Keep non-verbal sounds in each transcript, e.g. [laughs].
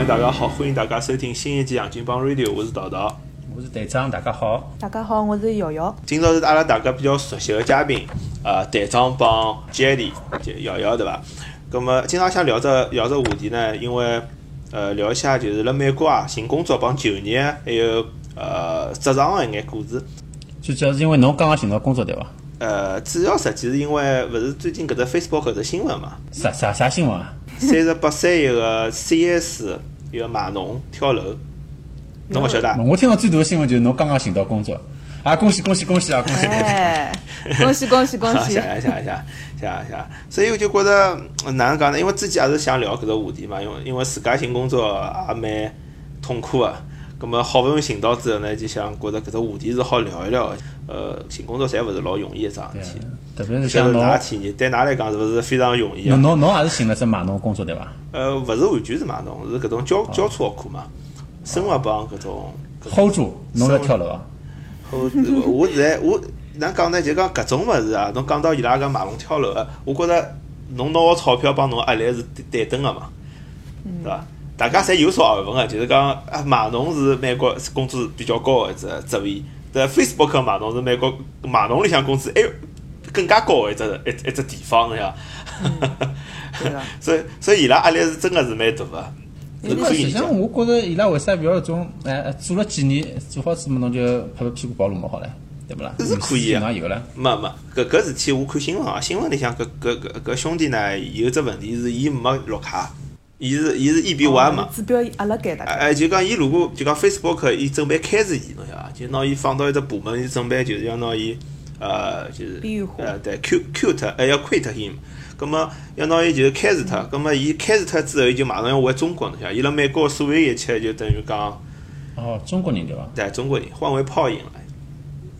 朋友大家好，欢迎大家收听新一期《杨金帮 Radio》，我是桃桃。我是队长，大家好。大家好，我是瑶瑶。今朝是阿拉大家比较熟悉的嘉宾，呃，队长帮 Jelly 就瑶瑶对伐？咁么今朝想聊只聊只话题呢，因为呃聊一下就是辣美国啊寻工作帮就业，还有呃职场个一眼故事。就主要是因为侬刚刚寻到工作对伐？呃，主要实际是因为勿是最近搿只 Facebook 搿只新闻嘛，啥啥啥新闻啊？三十八岁一个 C S 一个码农跳楼，侬勿晓得啊，我听到最多的新闻就是侬刚刚寻到工作。啊，恭喜恭喜恭喜啊，恭喜恭喜，恭喜恭喜，谢谢谢谢，谢谢。所以我就觉得，我哪能讲呢？因为自己也是想聊搿个话题嘛，因为因为自家寻工作也蛮痛苦的。葛么好不容易寻到之后呢，就想觉着搿只话题是好聊一聊的。呃，寻工作侪勿是老容易一桩事体。特别是像侬，㑚体验，对㑚来讲是勿是非常容易啊侬？侬侬也是寻了只码农工作对伐？呃，勿是完全是码农，是搿种交交叉学科嘛，生活帮搿种。hold 住，侬要跳楼啊？后 [laughs] 我现在我哪能讲呢？就讲搿种物事啊，侬讲到伊拉搿码农跳楼个，我觉着侬拿个钞票帮侬压力是对等个嘛，对伐？大家侪有所耳闻个，就是讲啊，马农是美国工资比较高个一只职位，但 Facebook 码农是美国码农里向工资还有更加高个一只一一只地方，对伐？对个，所以所以伊拉压力是真个是蛮大个，是那可以理解实际上，。我觉着伊拉为啥勿要搿种哎做了几年做好之后，侬就拍拍屁股跑路么好唻，对不啦？是可以啊也有了。没没，搿搿事体我看新闻啊，新闻里向搿搿搿搿兄弟呢有只问题是伊没绿卡，伊是伊是 E B One 嘛。指标压辣盖大家。哎，就讲伊如果就讲 Facebook，伊准备开除伊，侬晓得伐？就拿伊放到一只部门，伊准备就是要拿伊呃，就是边缘化呃，对，Q Q 脱，还要 quit him。葛么要拿伊就是开除脱，葛么伊开除脱之后，伊就马上要回中国，侬晓得伐？伊辣美国所有一切就等于讲哦，中国人对伐？对中国人换为泡影了。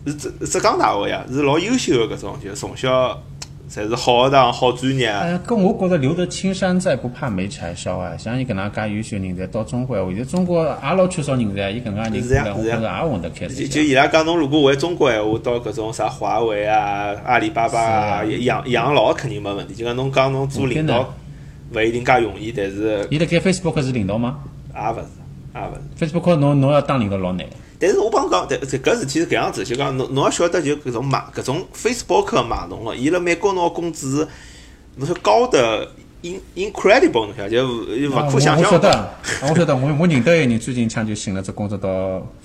是浙浙江大学呀，是老优秀的搿种，就是从小侪是好学堂、好专业。哎，搿我觉着留得青山在，不怕没柴烧啊！像伊搿能介优秀人才到中国闲话，现在中国也老缺少人才，伊搿能介人是呀过来，我觉着也混得开。就伊拉讲，侬如果回中国闲话，到搿种啥华为啊、阿里巴巴啊，养养老肯定没问题。就讲侬讲侬做领导，勿一定介容易，但是伊辣盖 Facebook 是领导吗也勿是，也勿是。？Facebook 侬侬要当领导老难。但是我帮侬讲，这搿事体是搿样子，就讲侬侬要晓得，就搿种卖搿种 Facebook 的码农个，伊辣美国侬个工资，侬说高的 in incredible，侬晓得就勿啊可想象。我晓得，啊我晓得，我我认得一个人，最近抢就寻了只工作到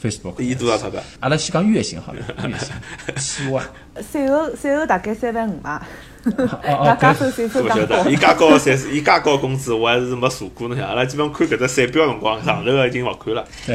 Facebook。伊多少钞票？阿拉先讲月薪好了，月薪七万。[laughs] 税后税后大概三万五吧，哦哦那加收税收我晓讲高得，伊。介高 [laughs] 三十，伊介高工资，我还是没查过侬晓得。阿拉基本看搿只税表辰光，上头个已经勿看了。对，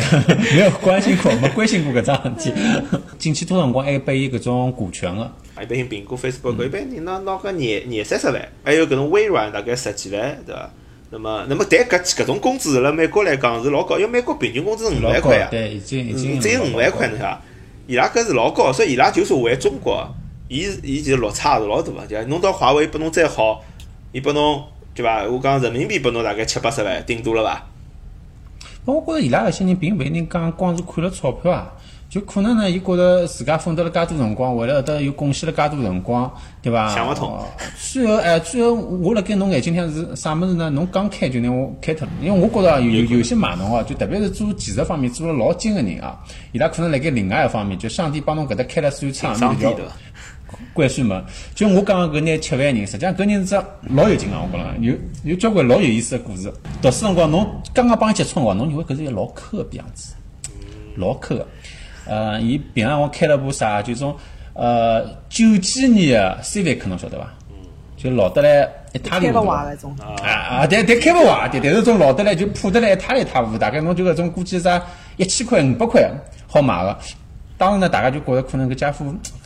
没有关心过，没关心过搿桩事体。[laughs] 进去多辰光还拨伊搿种股权个，一般性苹果、Facebook，一般人拿拿个廿廿三十万，还有搿种微软大概十几万，对伐？那么，那么但搿搿种工资辣美国来讲是老高，因为美国平均工资是五万块呀，对，已经已经嗯只有五万块，侬晓得伐？伊拉搿是老高，所以伊拉就算回中国，伊伊其实落差是老大个，就侬到华为拨侬再好，伊拨侬对伐？我讲人民币拨侬大概七八十万，顶多了伐？我觉着伊拉搿些人并勿一定讲光是看了钞票啊，就可能呢，伊觉着自家奋斗了介多辰光，为了搿搭又贡献了介多辰光，对伐？想勿通哦。最后哎，最后我辣盖侬眼睛里向是啥物事呢？侬刚开就拿我开脱了，因为我觉着啊有有有些码农啊，就特别是做技术方面做了老精个人啊，伊拉可能辣盖另外一方面，就上帝帮侬搿搭开了扇窗，上帝条对伐？关税门，就我讲个搿拿七万人，实际上搿人是只老有劲个，我讲了，有有交关老有意思个故事。读书辰光，侬刚刚帮伊接触辰光，侬认为搿是一个老抠个逼样子，老抠个。呃，伊平常我开了部啥，就种呃九几年个 Civic，侬晓得伐？就老得来一塌糊涂个。勿坏搿种，啊啊，但但开勿坏，但但是种老得来就破得来一塌一塌糊涂，大概侬就搿种估计啥一千块、五百块好买个。当时呢，大家就觉着可能搿家伙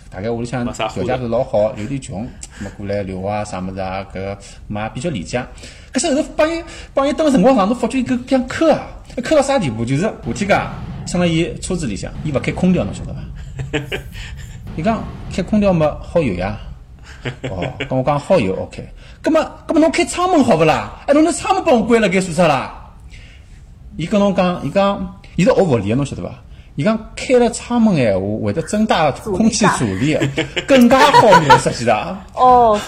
大概屋里向条件是老好，有点穷，么过来留啊啥物事啊，搿个嘛比较理解。可是后头帮伊帮伊蹲个辰光长，侬发觉伊搿样抠啊，抠到啥地步？就是夏天介乘辣伊车子里向，伊勿开空调，侬晓得伐？[laughs] 伊讲开空调嘛好油呀。哦，跟我讲好油，OK。葛么，葛么侬开窗门好勿啦？哎，侬那窗门帮我关了，该做啥啦？伊跟侬讲，伊讲，伊是学物理个，侬晓得伐？伊讲开了窗门闲话，会得增大空气阻力，更加好眼，实际上。哦，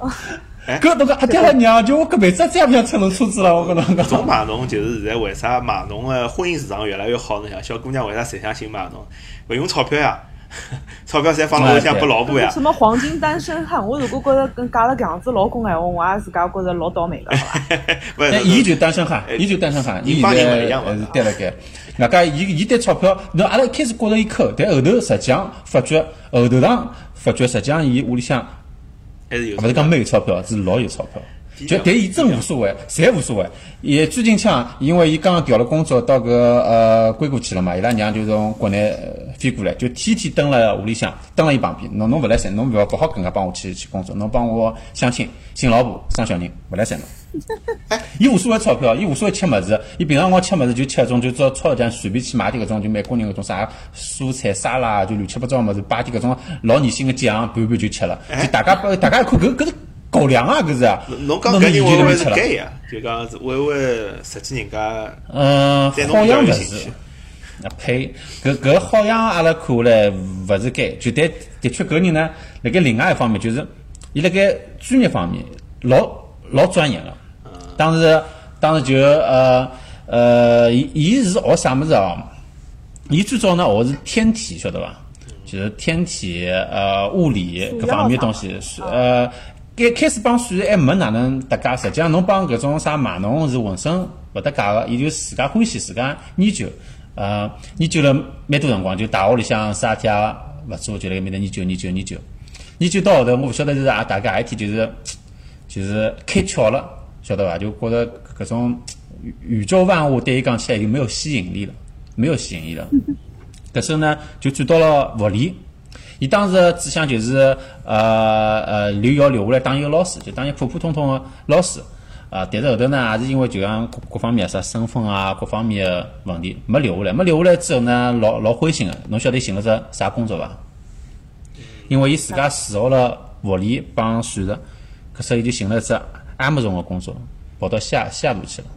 哎 [laughs] 搿侬讲阿爹拉娘，就我搿辈子再也勿想乘侬车子了，我跟侬搿讲。种码农就是现在为啥码农的婚姻市场越来越好？侬想，小姑娘为啥侪想寻码农？勿用钞票呀，[laughs] 钞票侪放辣屋里向拨老婆呀什。么黄金单身汉？我如果觉着跟嫁了搿样子老公闲话，我也自家觉着老倒霉个，好伐？[laughs] 勿是但伊就单身汉哎，伊就单身汉，伊现人勿一样嘛在还是单辣盖。外加伊伊对钞票，侬阿拉一开始觉着伊抠，但后头实际上发觉，后头上发觉实际上伊屋里向还是有。勿是讲没有钞票，是老有钞票。就但伊真无所谓，侪无所谓。也最近腔，因为伊刚刚调了工作到搿呃硅谷去了嘛，伊拉娘就从国内呃飞过来，就天天蹲辣屋里向，蹲辣伊旁边。侬侬勿来三，侬勿要勿好跟介帮我去去工作，侬帮我相亲、寻老婆、生小人，勿来三侬。[laughs] 伊无所谓钞票，伊无所谓吃么子，伊平常光吃么子就吃搿种就照超市店随便去买点搿种就美国人搿种啥蔬菜沙拉，就乱七八糟么子，摆点搿种老年性个酱，拌拌就吃了。就大家大家一看搿搿是狗粮啊，搿是啊。侬讲那侬搿人会勿会就能吃了？是 gay 呀？就讲是会勿会实际人家嗯，好像勿是。啊呸！搿搿好像阿拉看下来勿是该，就但的确搿人呢，辣盖另外一方面就是，伊辣盖专业方面老老专业个。当时当时就呃呃，伊伊是学啥物事哦？伊最早呢学是天体，晓得伐？就是天体呃物理数学搿方面东西，是呃。开开始帮数学还没哪能搭界，实际上侬帮搿种啥码农是浑身勿搭界个，伊就自家欢喜自家研究，呃，研究了蛮多辰光，就大学里向啥事体也勿做，就辣盖面搭研究研究研究，研究到后头，我勿晓得是啊，大家一天就是 [coughs] 就是开窍了，晓得伐？就觉着搿种宇宙万物对伊讲起来就没有吸引力了，没有吸引力了。搿时候呢，就转到了物理。伊当时的志向就是呃呃留要留下来当一个老师，就当一个普普通通的老师。啊、但是后头呢，也是因为就像各各方面啥身份啊，各方面的问题没留下来。没留下来之后呢，老老灰心个。侬晓得寻了只啥工作伐？因为伊自家自学了物理帮数学，搿时候伊就寻了只 Amazon 个工作，跑到西西雅图去了。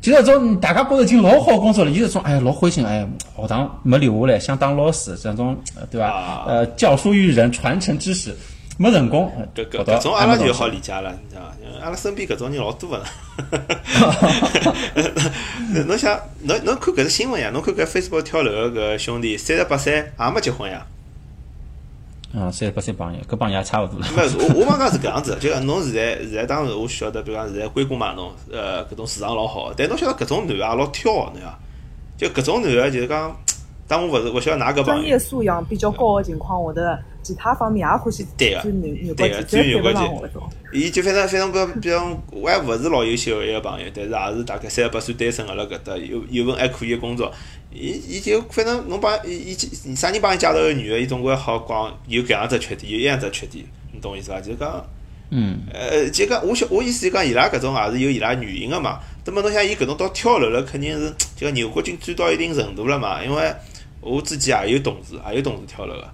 就搿种大家觉着已经老好工作了，伊是种哎老灰心哎，学堂没留下来，想当老师这种呃对吧啊？呃，教书育人，传承知识，没成功，呃搿搿搿种阿拉就好理解了，你知道伐？阿拉身边搿种人老多个。[laughs] 侬想，侬侬看搿只新闻呀？侬看搿 Facebook 跳楼个搿兄弟，三十八岁也没结婚呀？嗯，三十八岁帮爷，搿帮也差勿多了。没，我我讲讲是搿样子，就讲侬现在现在当时我晓得，比如讲现在硅谷嘛，侬，呃，搿种市场老好，但侬晓得搿种男个也老挑个，侬晓得，就搿种男个就是讲，当我勿是勿晓得㑚搿专业，素养比较高的情况下头，其他方面也欢喜对个钻牛牛角对个尖，绝对不钻牛角尖上我搿种。伊就反正反正比比方我还勿是老优秀个一个朋友，但是也是大概三十八岁单身个辣搿搭有有份还可以个工作，伊伊就反正侬帮伊伊啥人帮伊介绍个女个，伊总归好讲有搿样只缺点，有一样只缺点，你懂我意思伐？就是讲。嗯，呃，就讲我晓我意思就讲伊拉搿种也是有伊拉原因个嘛。那么侬想伊搿种到跳楼了，肯定是就讲牛角尖钻到一定程度了嘛。因为我自己也有同事，也有同事跳楼个，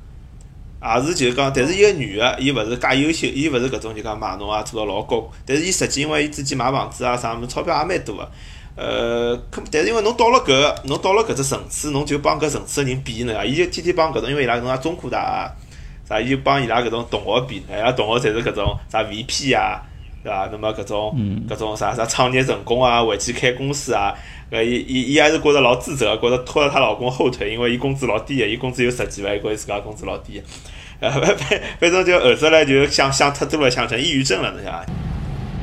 也是就是讲，但是一个女个，伊勿是介优秀，伊勿是搿种就讲码农啊做到老高，但是伊实际因为伊自己买房子啊啥物事，钞票也蛮多个。呃，可但是因为侬到了搿个，侬到了搿只层次，侬就帮搿层次个人比呢，伊就天天帮搿种，因为伊拉搿种啊中科大啊，啥，伊就帮伊拉搿种同学比，伊拉同学侪是搿种啥 VP 啊，对伐？那么搿种搿种啥啥创业成功啊，回去开公司啊，搿伊伊伊还是觉着老自责，觉着拖了她老公后腿，因为伊工资老低个，伊工资有十几万，伊觉着自家工资老低个。呃，反反反正就后头来就想想太多了，想成抑郁症了，侬晓得伐？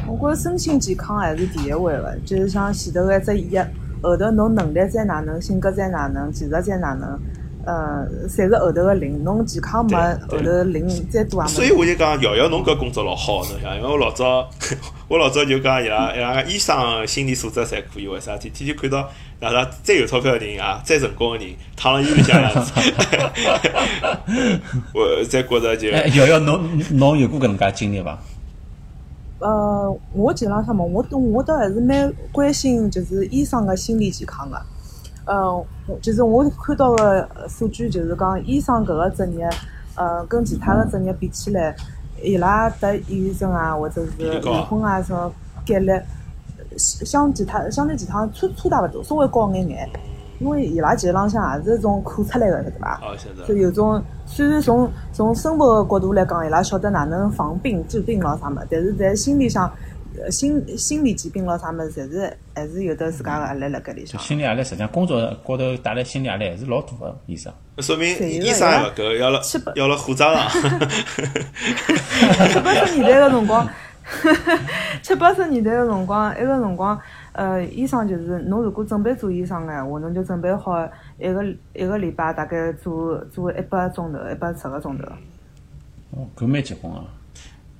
我觉着身心健康还是第一位个，就是像前头个一只一，后头侬能力再哪能，性格再哪能，技术再哪能，呃，侪是后头个零。侬健康没，后对头零再多也没所以我就讲，瑶瑶侬搿工作老好，侬想，因为我老早 [laughs] 我老早就讲伊拉伊拉医生心理素质侪可以，为啥？天天就看到哪啥再有钞票的人啊，再成功的人躺辣医院里向 [laughs] 我再觉着就哎，瑶瑶，侬侬有过搿能介经历伐？呃，我基本上嘛，我都我倒还是蛮关心就是医生个心理健康个。呃，我就是我看到个数据就是讲，医生搿个职业，呃，跟其他个职业比起来，伊拉得抑郁症啊，或者是离婚啊什么概率，相相其他相对其他差差大勿多，稍微高眼眼。因为伊拉其实浪向也是种苦出来的，晓得伐？哦，晓得就。有种虽然从从生活个角度来讲，伊拉晓得哪能防病治病咯啥么，但是在心理上，呃心心理疾病咯啥物事，侪是还是有得自家个压力辣搿里向。心理压力实际上工作高头带来心理压力还是老大个，医生。说明医生还勿够，要了要了火葬场。七八十年代个辰光，七八十年代个辰光，埃个辰光，呃，医生就是侬如果准备做医生个闲话，侬就准备好一个一个礼拜大概做做一百钟头，一百十个钟头。哦，搿蛮结棍啊！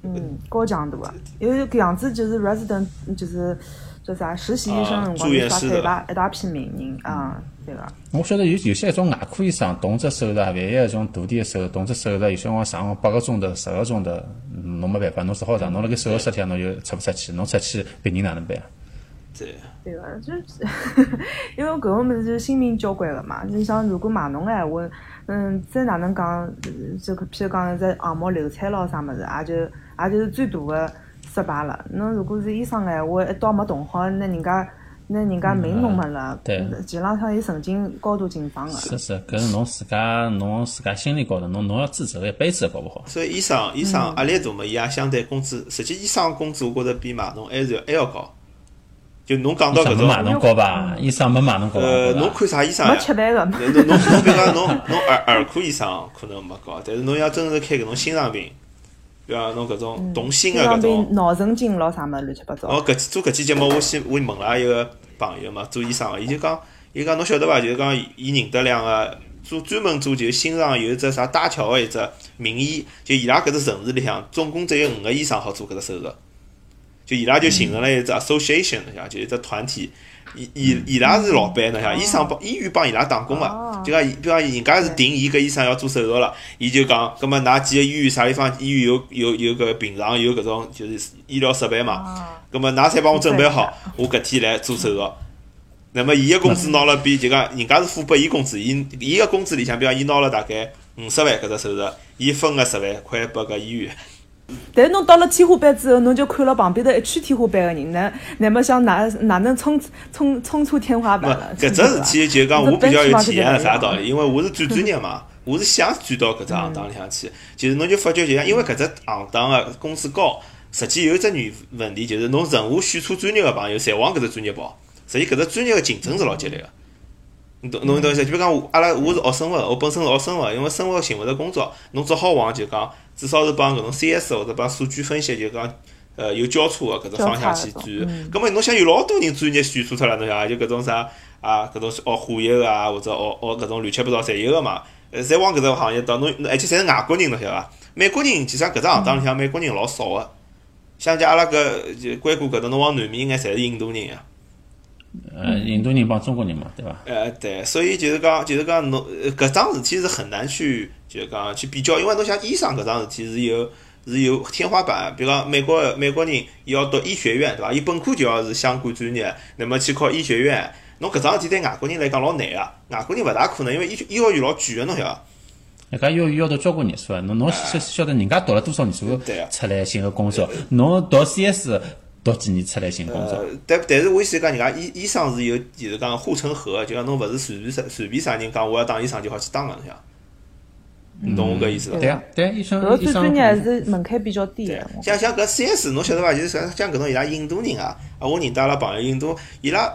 嗯，高强度个，因为搿样子就是 resident 就是叫啥实习医生个辰光，就刷脱一大一大批名人啊，对个。我晓得有有些一种外科医生动只手术，万一一种大点个手术，动只手术，有些辰光上八个钟头、十个钟头，嗯侬没办法，侬只好上，侬辣盖手术室里向侬就出勿出去，侬出去别人哪能办啊？对，对个，就是因为搿种物事就是性命交关个嘛。你想，如果买侬个闲话，嗯，再哪能讲，呃这个譬如讲在项目流产咯啥物事，也就也就是最大个失败了。侬如果是医生个闲话，一刀没动好，那人家那人家命弄没了，对前浪向伊神经高度紧张个。是是，搿是侬自家侬自家心理高头，侬侬要自责一辈子搞勿好。所以医生医生压力大嘛，伊也相对工资，实际医生工资我觉着比码农还是要还要高。就侬讲到搿种，侬高吧？医生没买侬高伐？呃，侬看啥医生没呀？吃饭个，侬侬侬侬比如讲侬侬儿儿科医生可能没高，但是侬要真是开搿种心脏病，比方侬搿种动心个搿种病、，脑神经咯啥物事乱七八糟。哦，搿期做搿期节目，我先我问了一个朋友嘛，做医生个，伊就讲，伊讲侬晓得伐？就是讲伊认得两个做专门做就是心脏有一只啥搭桥个一只名医，就伊拉搿只城市里向总共只有五个医生好做搿只手术，就伊拉就形成了一只 association，侬晓得，就一只团体。伊伊伊拉是老板，侬像，医生帮医院帮伊拉打工个哦，就讲伊比方人家是定伊搿医生要做手术了，伊就讲，葛末㑚几个医院啥地方医院有有有搿病床有搿种就是医疗设备嘛，啊，咁么，㑚侪帮我准备好，我搿天来做手。术。那么，伊个工资拿了比就讲，人家是付拨伊工资，伊伊个工资里向，比方伊拿了大概五十万搿只手术，伊分个十万块拨搿医院。但是侬到了天花板之后，侬就看了旁边头一圈天花板的人，那那么想哪哪能冲冲冲出天花板了？搿只事体就讲这我比较有体验啥道理？因为我是转专业嘛，我是想转到搿只行当里向去。其实侬就发觉就像，因为搿只行当个工资高，实际有一只原问题就是侬任何选错专业个朋友，侪往搿只专业跑。实际搿只专业个竞争是老激烈个。侬懂侬懂意思？就比如讲我，阿拉我是学生物，我本身是学生物，因为生物寻勿着工作，侬只好往就讲，至少是帮搿种 CS 或者帮数据分析，就讲呃有交叉个搿只方向去转。葛末侬想有老多人专业选错脱了，侬晓得伐？就搿种啥啊，搿种学化学个啊，或者学学搿种乱七八糟侪有个嘛。呃，侪往搿只行业倒，侬而且侪是外国人，侬晓得伐？美国人其实搿只行当里向美国人老少个，像就阿拉搿就硅谷搿搭，侬往南面应该侪是印度人呀。呃，印度人帮中国人嘛，对伐？呃，对，所以就是讲，就是讲侬呃搿桩事体是很难去，就是讲去比较，因为侬像医生搿桩事体是有是有天花板，比如讲美国美国人伊要读医学院，对伐？伊本科就要是相关专业，那么去考医学院，侬搿桩事体对外国人来讲老难个，外国人勿大可能，因为医医学院老贵个，侬晓得伐？人家要要读交关年数啊，侬侬晓晓得人家读了多少年数出来寻个工作，侬读 CS 读几年出来寻工作，，但但是我意思讲，人家医医生是有就是讲护城河，就像侬勿是随便啥随便啥人讲我要当医生就好去当个，侬晓得伐？你懂我搿意思伐？对啊，对啊，医生搿医生最专业还是门槛比较低对。像像搿 CS 侬晓得伐？就是像像搿种伊拉印度人啊，啊，我认得阿拉朋友印度，伊拉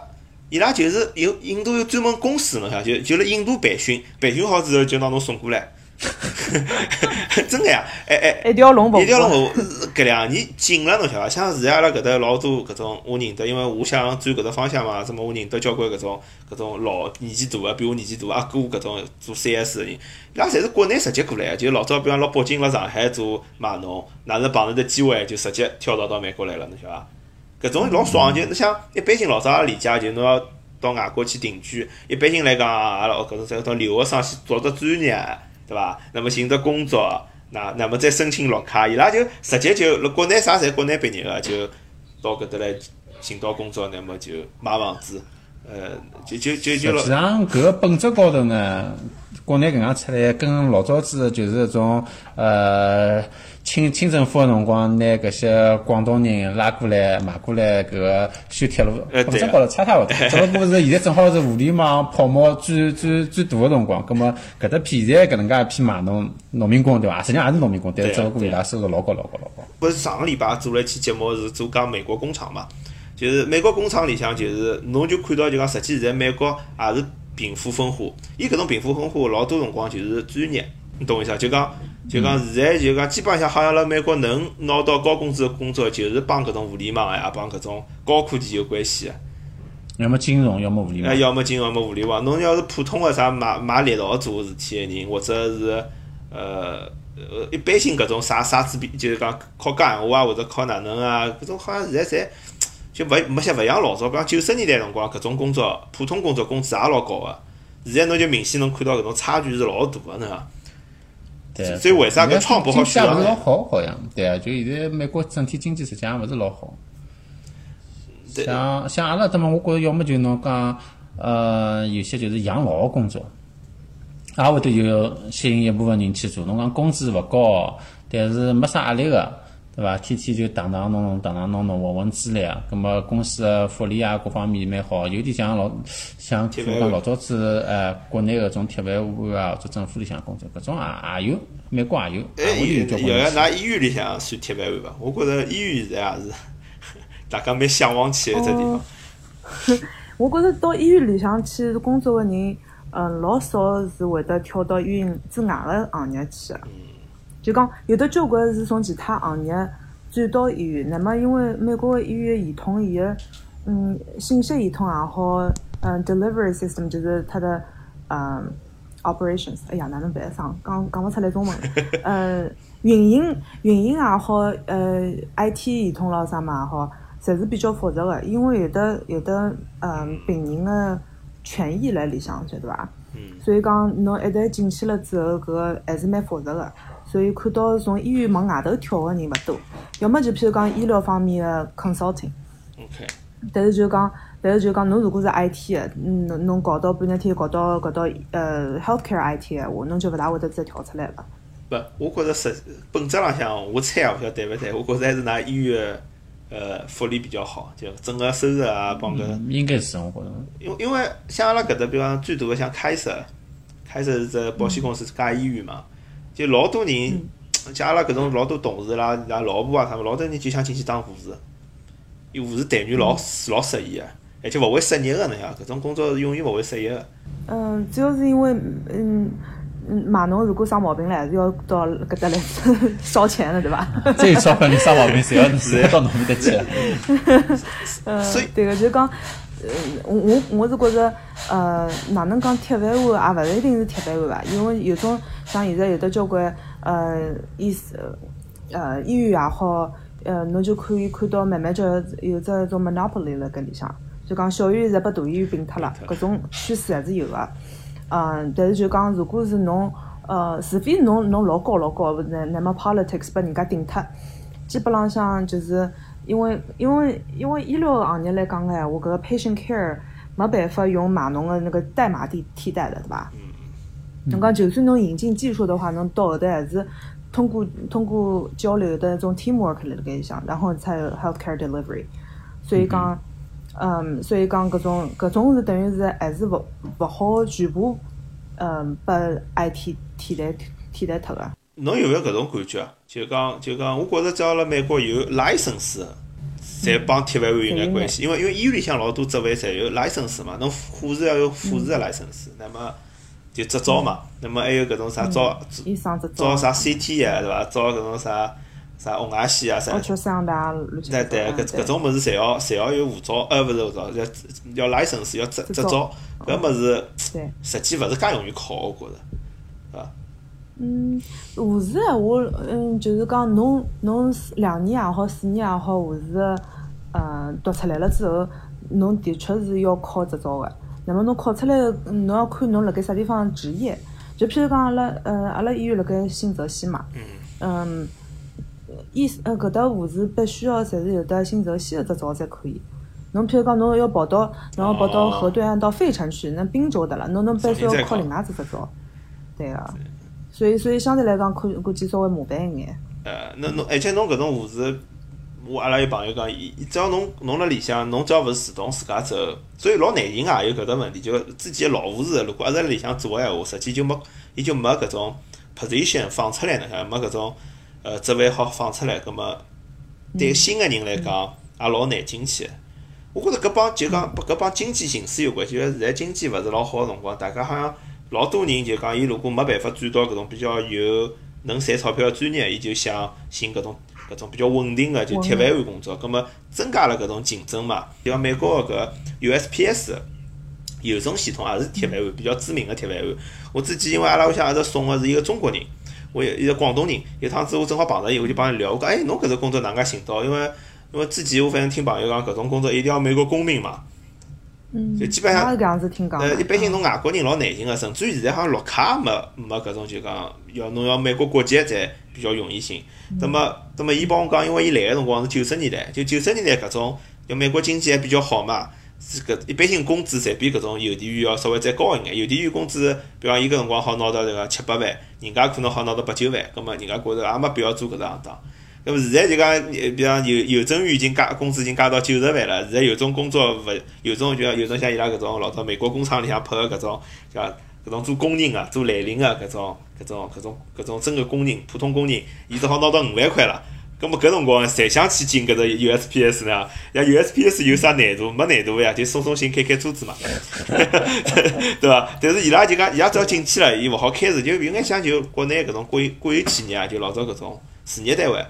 伊拉就是有印度有专门公司，侬晓得，就就辣印度培训，培训好之后就拿侬送过来，[laughs] 真个呀，哎哎。一条龙服务一条龙服务，搿两年紧了，侬晓得伐？像现在阿拉搿搭老多搿种我认得，因为我想转搿只方向嘛，什么我认得交关搿种搿种老年纪大个，比我年纪大阿哥搿种做 CS 个人，伊拉侪是国内直接过来个，就老早比方辣北京、辣上海做码农，哪能碰着的机会就直接跳槽到美国来了，侬晓得伐？搿种老爽，就侬想一般性老早阿拉理解，就侬要到外国去定居，一般性来讲，阿拉搿种在到留学生去找只专业，对伐？那么寻到工作，那那么再申请绿卡，伊拉就直接就国内啥侪国内毕业个，就到搿搭来寻到工作，那么就买房子，呃，就就就就实际上搿个本质高头呢，国内搿样出来跟老早子就是一种呃清清政府个辰光，拿搿些广东人拉过来买过来搿个修铁路，呃对搿种觉着差差勿多。[laughs] 只不过是现在正好是互联网泡沫最最最大个辰光，葛末搿搭批现在搿能介一批买农农民工对伐？实际上也是农民工，但是只不过伊拉收入老高老高老高。勿是上个礼拜做了一期节目是做讲美国工厂嘛，就是美国工厂里向就是侬就看到就讲实际现在美国也是贫富分化，伊搿种贫富分化老多辰光就是专业，你懂我意思伐？就讲就讲现在就讲基本上好像辣美国能拿到高工资的工作，就是帮搿种互联网呀，帮搿种高科技有关系的。要么金融，要么互联哎，网。要么金融，要么互联网。侬要是普通个啥买买猎头做事体个人，或者是呃呃一般性搿种啥啥子比，就是讲靠讲闲话啊，或者靠哪能啊，搿种好像现在侪就勿没像勿像老早，比方九十年代辰光搿种工作，普通工作工资也老高个。现在侬就明显能看到搿种差距是老大个，侬讲。对。所以为啥搿创不好经济也勿是老好，好像对啊，就现在美国整体经济实际上勿是老好。像像阿拉这么，我觉着要么就侬讲，呃，有些就是养老个工作，也会得有吸引一部分人去做。侬讲工资勿高，但是没啥压力个，对伐？天天就打打弄弄，打打弄弄，混混资历啊。葛么公司个福利啊，各方面蛮好，有点像老像铁饭碗就讲老早子呃国内搿种铁饭碗啊，或者政府里向工作，搿种也也有，美国也有，哎，有交关要要人去。㑚医院里向算铁饭碗伐？我觉着医院现在也是 [laughs] 大家蛮向往去个一只地方。[laughs] 我觉着到医院里向去工作个人，嗯，老少是会得跳到医院之外个行业去个。就讲有的交关是从其他行业转到医院，那么因为美国个医院系统，伊个嗯信息系统也好，嗯 delivery system 就是它的嗯 operations，哎呀哪能办上讲讲勿出来中文，呃运营运营也好，呃 IT 系统咾啥嘛也好，侪是比较复杂个，因为有的有的嗯病人个权益辣里向，晓得伐？嗯所以讲，侬一旦进去了之后，搿个还是蛮复杂个。所以看到从医院往外头跳个人勿多，要么就譬如讲医疗方面个 consulting，OK，但是就讲，但是就讲侬如果是 IT 个，嗯侬侬搞到半日天搞到搞到呃 healthcare IT 的话，侬就勿大会得再跳出来了。不，我觉着实本质浪向，我猜啊，勿晓得对勿对？我觉着还是㑚医院个呃福利比较好，就整个收入啊，帮搿，嗯应该是我觉着。因为因为像阿拉搿搭，比方最大的像开设，开设是只保险公司加医院嘛，就老多人，像阿拉搿种老多同事啦、伊拉老婆啊啥物，老多人就想进去当护士，伊护士待遇老老适宜个，而且勿会失业个，侬想搿种工作是永远勿会失业个。嗯，主要是因为嗯嗯码农如果生毛病了，还是要到搿搭来 [laughs] 烧钱的，对伐？最少分你生毛病，谁要谁要到侬面搭去啊？嗯 [laughs] 所以，对个，就讲，呃，我我我是觉着，呃，哪能讲铁饭碗也勿是一定是铁饭碗吧？因为有种像现在有的交关，呃，医呃医院也好，呃，侬就可以看到慢慢就有只一种 monopoly 辣搿里向，就讲小医院侪被大医院并脱了，搿种趋势还是有个。嗯，但是就讲，如果是侬，呃，除非侬侬老高老高，那那么 politics 把人家顶脱，基本浪向就是因为因为因为医疗行业来讲个闲话，搿个 patient care 没办法用码农个那个代码替替代的，对伐？侬讲就算侬引进技术的话，侬到后头还是通过通过交流的一种 teamwork 辣盖里向，然后才有 healthcare delivery。所以讲，嗯，所以讲搿种搿种是等于是还是勿勿好全部，嗯，拨 IT 替代替代脱个。侬有没有搿种感觉啊？就讲就讲，我觉着只要辣美国有 license，的侪帮铁饭碗有眼关系。因为因为医院里向老多职位侪有 license 嘛，侬护士要有护士的 license，那么就执照嘛。那么还有搿种啥照照照啥 CT 啊，对伐？照搿种啥啥红外线啊啥。对对，搿搿种物事侪要侪要有护照，呃，勿是护照，要要 license，要执执执照照。搿物事对。实际勿是介容易考，我觉着？嗯，护士闲话，嗯，就是讲侬侬两年也好，四年也好，护士个，嗯，读出来了之后，侬的确是要考执照个。那么侬考出来，嗯侬要看侬辣盖啥地方执业。就譬如讲阿拉，呃，阿拉医院辣盖新泽西嘛，嗯，医呃搿搭护士必须要侪是有得新泽西个执照才可以。侬譬如讲侬要跑到，侬要跑到河对岸到费城去，那滨州的了，侬侬必须要考另外只执照，对个。所以所以相对来讲，可估计稍微麻烦一眼。呃，那侬而且侬搿种护士，我阿拉有朋友讲，伊只要侬侬辣里向，侬只要勿是自动自家走，所以老难寻啊，有搿只问题，就自己老护士如果一直辣里向做个闲话，实际就没，伊就没搿种 position 放出来，侬晓得没搿种呃职位好放出来，葛末对新个人来讲也老难进去。我觉着搿帮就讲搿帮经济形势有关系，现在经济勿是老好个辰光，大家好像老多人就讲，伊如果没办法转到搿种比较有能赚钞票个专业，伊就想寻搿种搿种比较稳定个就铁饭碗工作，葛末增加了搿种竞争嘛。就像美国个搿 USPS 邮政系统也是铁饭碗，比较知名个铁饭碗。我之前因为阿拉屋里向一直送个是一个中国人，我一个广东人，有趟子我正好碰着伊，我就帮伊聊，我讲哎，侬搿只工作哪能介寻到？因为因为之前我反正听朋友讲，搿种工作一定要美国公民嘛，嗯，就基本上是搿样子听讲的。呃，一般性侬外国人老难寻个，甚至于现在好像绿卡没没搿种就讲要侬要美国国籍才比较容易寻。那么，那么伊帮我讲，因为伊来个辰光是九十年代，就九十年代搿种，就美国经济还比较好嘛，是搿一般性工资侪比搿种邮递员要稍微再高一眼。邮递员工资，比方伊搿辰光好拿到迭个七八万，人家可能好拿到八九万，葛末人家觉着也没必要做搿只行当。那么现在就讲，比方邮邮政员已经加工资已经加到九十万了，现在有种工作勿有种就像有种像伊拉搿种老早美国工厂里向拍个搿种叫搿种做工人个、做蓝领个搿种搿种搿种搿种真个工人、普通工人，伊只好拿到五万块了。葛末搿辰光谁想去进搿只 USPS 呢？像 USPS 有啥难度？没难度个呀，就送送信、开开车子嘛，[laughs] 对伐？但是伊拉就讲，伊拉只要进去了，伊勿好开除，就有眼像就国内搿种国有国有企业啊，就老早搿种事业单位。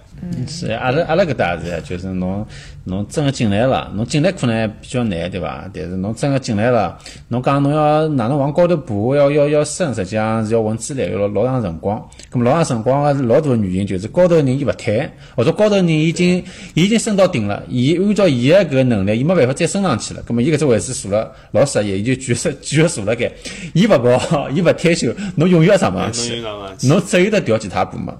是阿拉阿拉搿搭也是呀，就是侬侬真个进来了，侬进来可能还比较难，对伐？但是侬真个进来了，侬讲侬要哪能往高头爬，要要要升，实际上是要混资历，要老老长辰光。咁么老长辰光个老大个原因就是高头个人伊勿退，或者高头个人已经伊已经升到顶了，伊按照伊个搿个能力，伊没办法再升上去了。咁么伊搿只位置坐了老适意，伊就继续继续坐辣盖，伊勿跑，[laughs] 伊勿退休，侬永远也上勿上去。侬只有得调其他部门，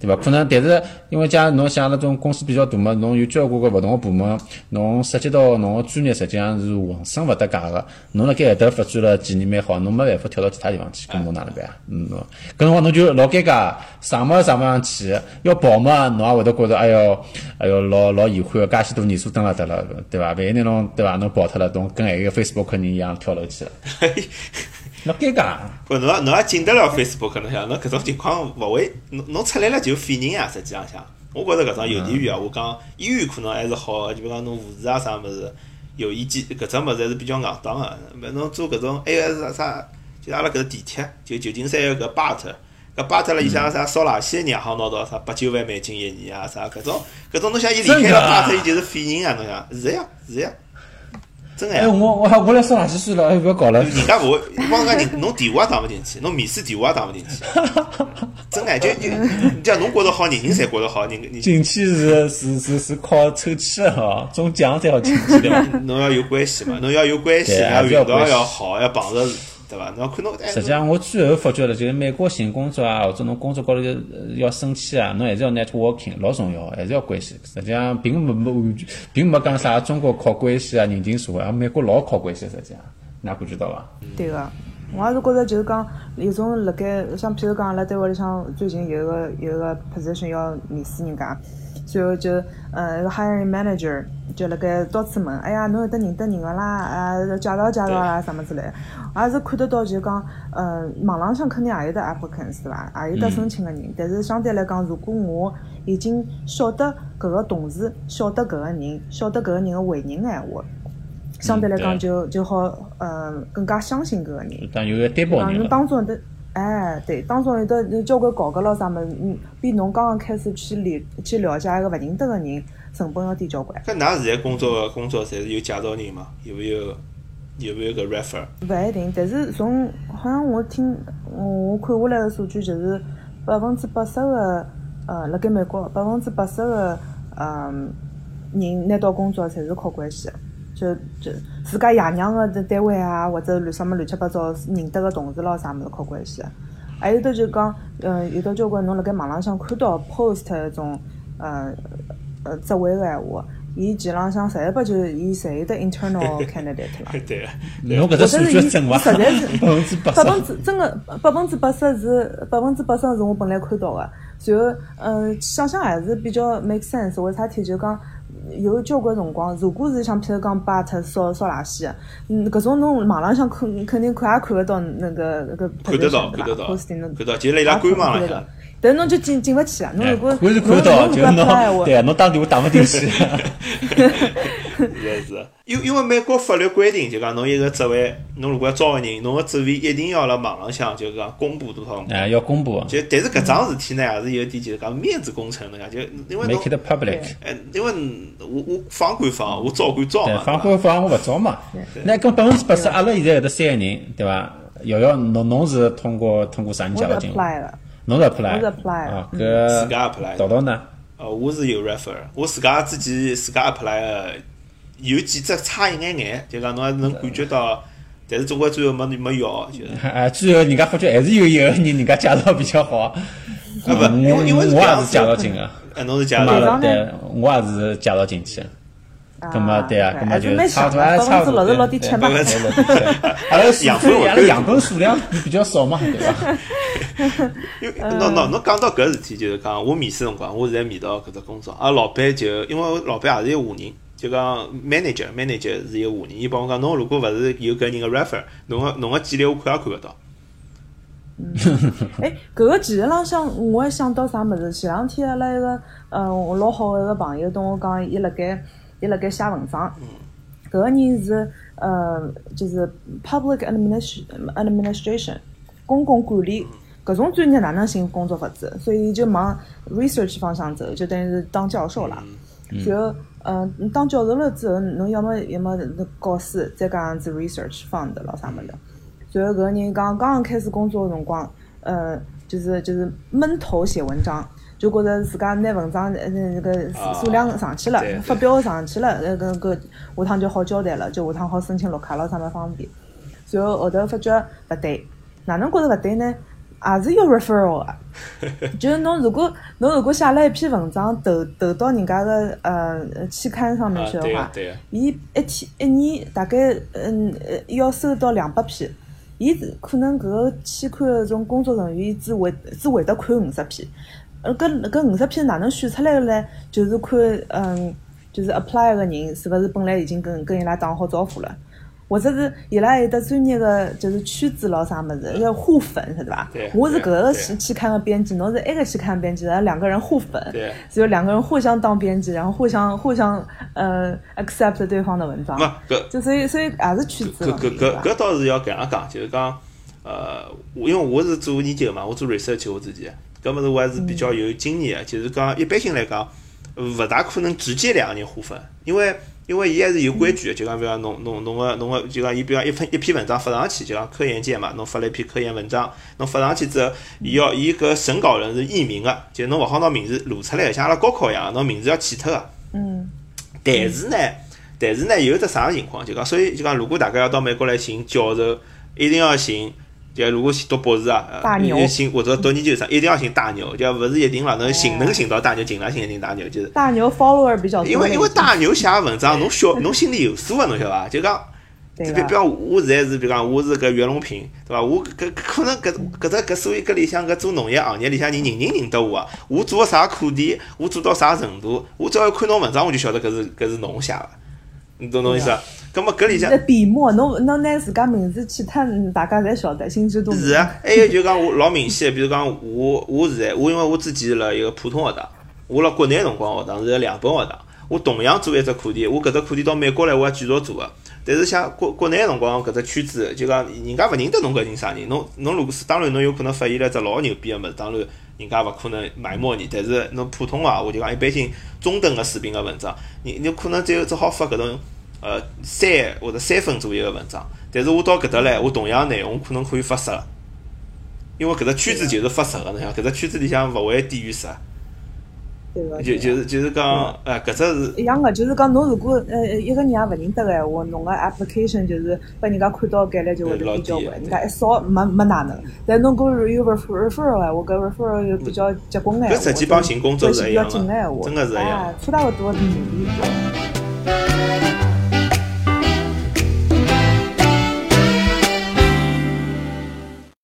对伐？可能，但是因为假如侬像阿拉种公司比较大嘛，侬有交关个勿同个部门，侬涉及到侬个专业实际上是浑身勿搭界个。侬辣盖搿搭发展了几年蛮好，侬没办法跳到其他地方去，搿侬哪能办啊？嗯，搿辰光侬就老尴尬，上嘛上勿上去，要跑嘛，侬也会得觉着哎哟，哎哟，老老遗憾个，介许多年数蹲辣搭了，对伐？万一拿侬对伐？侬跑脱了，侬跟埃个 Facebook 人一样跳楼去了，[laughs] 老尴尬。不，侬也侬也进得了 Facebook 侬想，侬搿种情况勿会，侬侬出来了就废人啊。实际浪向，我觉着搿种邮递员啊，我讲医院可能还是好个，就比如讲侬护士啊啥物事，有意见搿只物事还是比较硬当个。勿侬做搿种还有啥啥，就阿拉搿个地铁，就旧金山有搿 BART，搿 BART 里向啥烧垃圾个人也好拿到啥八九万美金一年啊啥，搿种搿种侬想伊离开了真的啊 BART，伊就是废人啊，侬想是的呀是的呀，真个呀哎，。我我我来送垃圾算了，哎，勿要搞了。人家勿会，帮人家侬电话也打勿进去，侬面试电话也打勿进去，[laughs] 真个就就，你讲侬觉着好，人人侪觉着好，人你进去是是是是靠抽签的哈，中奖才好进去对伐？侬要有关系嘛，侬要有关系，对要运道要好，要碰着对伐？侬实际上，我最后发觉了，就是美国寻工作啊，或者侬工作高头要要升迁啊，侬还是要 networking，老重要，还是要关系。实际上，并没没完全，并没讲啥中国靠关系啊，人情社会啊，美国老靠关系，实际上，㑚感觉到伐？对个，我也是觉着就是讲，有种辣盖像譬如讲阿拉单位里向最近有一个有一个 position 要面试人家，随后就呃 hiring manager 就辣盖到处问，哎呀侬有得认得人个啦，啊介绍介绍啦什么之类的，也是看得到就是讲，呃网浪向肯定也有得 applicants 对伐，也有得申请个人，但是相对来讲，如果我已经晓得搿个同事，晓得搿个人，晓得搿个人个为人个闲话。相对来讲就就好，呃，更加相信搿个人。当有个担保人了。当中有得，哎，对，当中有得有交关搞个咯啥物事，嗯，比侬刚刚开始去了去了解一个勿认得个人，成本要低交关。搿㑚现在工作个工作侪是有介绍人嘛？有没有有没有个 refer？勿一定，但是从好像我听我看下来个数据就是百分之八十个呃，辣盖美国百分之八十个嗯人拿到工作侪是靠关系的。就就自家爷娘个这单位啊，或者乱什么乱七八糟认得个同事咯啥物事靠关系的。还有得就讲，嗯，有得交关侬辣盖网浪向看到 post 一种呃呃职位个闲话，伊基本浪向侪拨就是伊侪有得 internal [laughs] candidate 啦。对，侬搿只数据真伐？实在是百分之八百分。之真个百分之八十是百分之八十是我本来看到个，然后，嗯，想想还是比较 make sense。为啥体就讲有交关辰光，如果是像譬如讲把脱扫扫垃圾，嗯，搿种侬网浪向肯肯定看也看勿到那个那个看得到，看得到，看得到，就辣伊拉官网浪向。但侬就进进勿去啊！侬如果看是看勿到，就侬对啊，侬打电话打勿进去。[laughs] [laughs] 也是，因因为美国法律规定，就讲侬一个职位，侬如果要招个人，侬个职位一定要辣网浪向，就讲公布多少。哎，要公布。就但是搿桩事体呢，还是有点就是讲面子工程的呀，就因为 make it public。哎，因为我我放归放，我招归招嘛。放归放，我勿招嘛。那跟百分之八十，阿拉现在搿搭三个人，对伐？瑶瑶，侬侬是通过通过啥人介绍进？侬是 apply，啊，搿自家 apply，呢？哦，我是有 refer，我自家自己自家 apply，有几只差一眼眼，就讲侬还是能感觉到，但是总归最后没没要，就是。[laughs] 啊，最后人家发觉还是有一个人人家介绍比较好。啊不，因为因为我也是介绍进个。哎，[laughs] 侬是介绍对，我也是介绍进去。咁么对啊，咁么就差不多，差不多六点七嘛。阿拉 [laughs] 养分，阿拉养分数量比较少嘛，对伐？因为侬侬侬讲到搿事体，就是讲我面试辰光，我现在面到搿只工作，阿老板就因为老板也是一个华人，就讲 manager manager 是一个华人，伊帮我讲，侬如果勿是有搿人个 refer，侬个侬个简历我看也看勿到。哎，搿个其实浪向，我还想到啥物事？前两天阿拉一个，嗯，我老好个一个朋友跟我讲，伊辣盖。伊辣盖写文章，搿个人是呃，就是 public administration，公共管理，搿种专业哪能寻工作法子？所以就往 research 方向走，就等于是当教授啦。就嗯，当教授了之后，侬要么要么教书，再加上子 research fund 咾啥物事。随后搿个人讲刚刚开始工作个辰光，呃，就是就是闷头写文章。就觉着自家拿文章呃那个数量上去了，发表上去了，那个个下趟就好交代了，就下趟好申请绿卡了，啥么方便。然后后头发觉勿对，哪能觉着勿对呢？也是要 referral 啊。[laughs] 就是侬如果侬如果写了一篇文章投投到人家个呃期刊上面去的话，伊一天一年大概嗯要收到两百篇，伊可能搿个期刊个种工作人员只会只会得看五十篇。呃，搿搿五十篇哪能选出来个呢？就是看，嗯，就是 apply 个人是勿是本来已经跟跟伊拉打好招呼了，或者是伊拉有的专业个，就是圈子咯啥么子，要互粉，晓得伐？我是搿个期期刊个编辑，侬是埃个期刊编辑，然后两个人互粉，只有两个人互相当编辑，然后互相互相呃 accept 对方的文章。就所以所以也是圈子。搿搿搿搿倒是要搿样讲，就是讲，呃，因为我是做研究嘛，我做 research 我自己。搿么子我还是比较有经验个，就是讲一般性来讲，勿大可能直接两个人互粉，因为因为伊还是有规矩个，就讲比如讲侬侬侬个侬个，就讲伊比如讲一篇一篇文章发上去，就讲科研界嘛，侬发了一篇科研文章，侬发上去之后，伊要伊搿审稿人是匿名个，就侬勿好拿名字露出来，像阿拉高考一样，侬名字要去脱个。嗯。但是呢，但是呢，有只啥情况？就讲，所以就讲，如果大家要到美国来寻教授，一定要寻。就如果读博士啊，呃，寻或者读研究生，一定要寻大牛，就勿是一定了，能寻能寻到大牛，尽量寻一寻大牛，就是。大牛 follower 比较多。因为因为大牛写文章，侬晓侬心里有数个，侬晓得伐？就讲，比比方我现在是，比方我是搿袁隆平，对伐？我搿可能搿搿只搿所以搿里向搿做农业行业里向人人人认得我啊。我做个啥课题，我做到啥程度，我只要看侬文章，我就晓得搿是搿是侬写个，你懂侬意思伐？咁么搿里向笔墨，侬侬拿自家名字去脱，大家侪晓得，心知肚明。是啊，还有就讲我老明显，比如讲我我现在我因为我之前辣一个普通学堂，我辣国内辰光学堂是两本学堂，我同样做一只课题，我搿只课题到美国来我还继续做个。但是像国国内辰光搿只圈子，就讲人家勿认得侬搿人啥人，侬侬如果是当然侬有可能发现了只老牛逼个物事，当然人家勿可能埋没你。但是侬普通啊，我就讲一般性中等个水平个文章，你你可能只有只好发搿种。呃，三或者三分左右个文章，但是我到搿搭来，我同样内容可能可以发十，因为搿只圈子就是发十个，侬想搿只圈子里向勿会低于十。对个。就就是就是讲，呃，搿只是。一样个，就是讲侬如果呃一个人也勿认得个闲话，侬个 application 就是被人家看到概率就会得比较高，人家一扫没没哪能。但侬搿有 referral 闲话，搿 referral 又比较结棍个闲话，搿实际帮寻工作是一样个，真个是一样。差大勿多是努力。